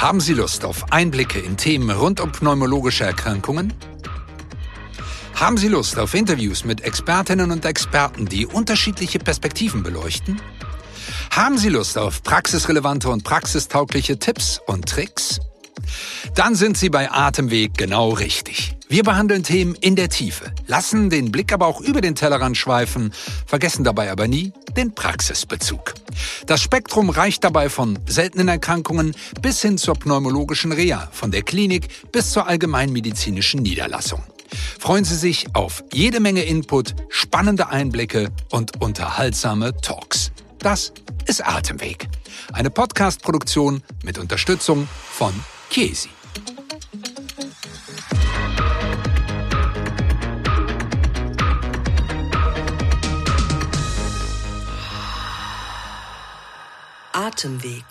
Haben Sie Lust auf Einblicke in Themen rund um pneumologische Erkrankungen? Haben Sie Lust auf Interviews mit Expertinnen und Experten, die unterschiedliche Perspektiven beleuchten? Haben Sie Lust auf praxisrelevante und praxistaugliche Tipps und Tricks? Dann sind Sie bei Atemweg genau richtig. Wir behandeln Themen in der Tiefe, lassen den Blick aber auch über den Tellerrand schweifen, vergessen dabei aber nie den Praxisbezug. Das Spektrum reicht dabei von seltenen Erkrankungen bis hin zur pneumologischen Reha, von der Klinik bis zur allgemeinmedizinischen Niederlassung. Freuen Sie sich auf jede Menge Input, spannende Einblicke und unterhaltsame Talks. Das ist Atemweg, eine Podcast-Produktion mit Unterstützung von Chiesi. Atemweg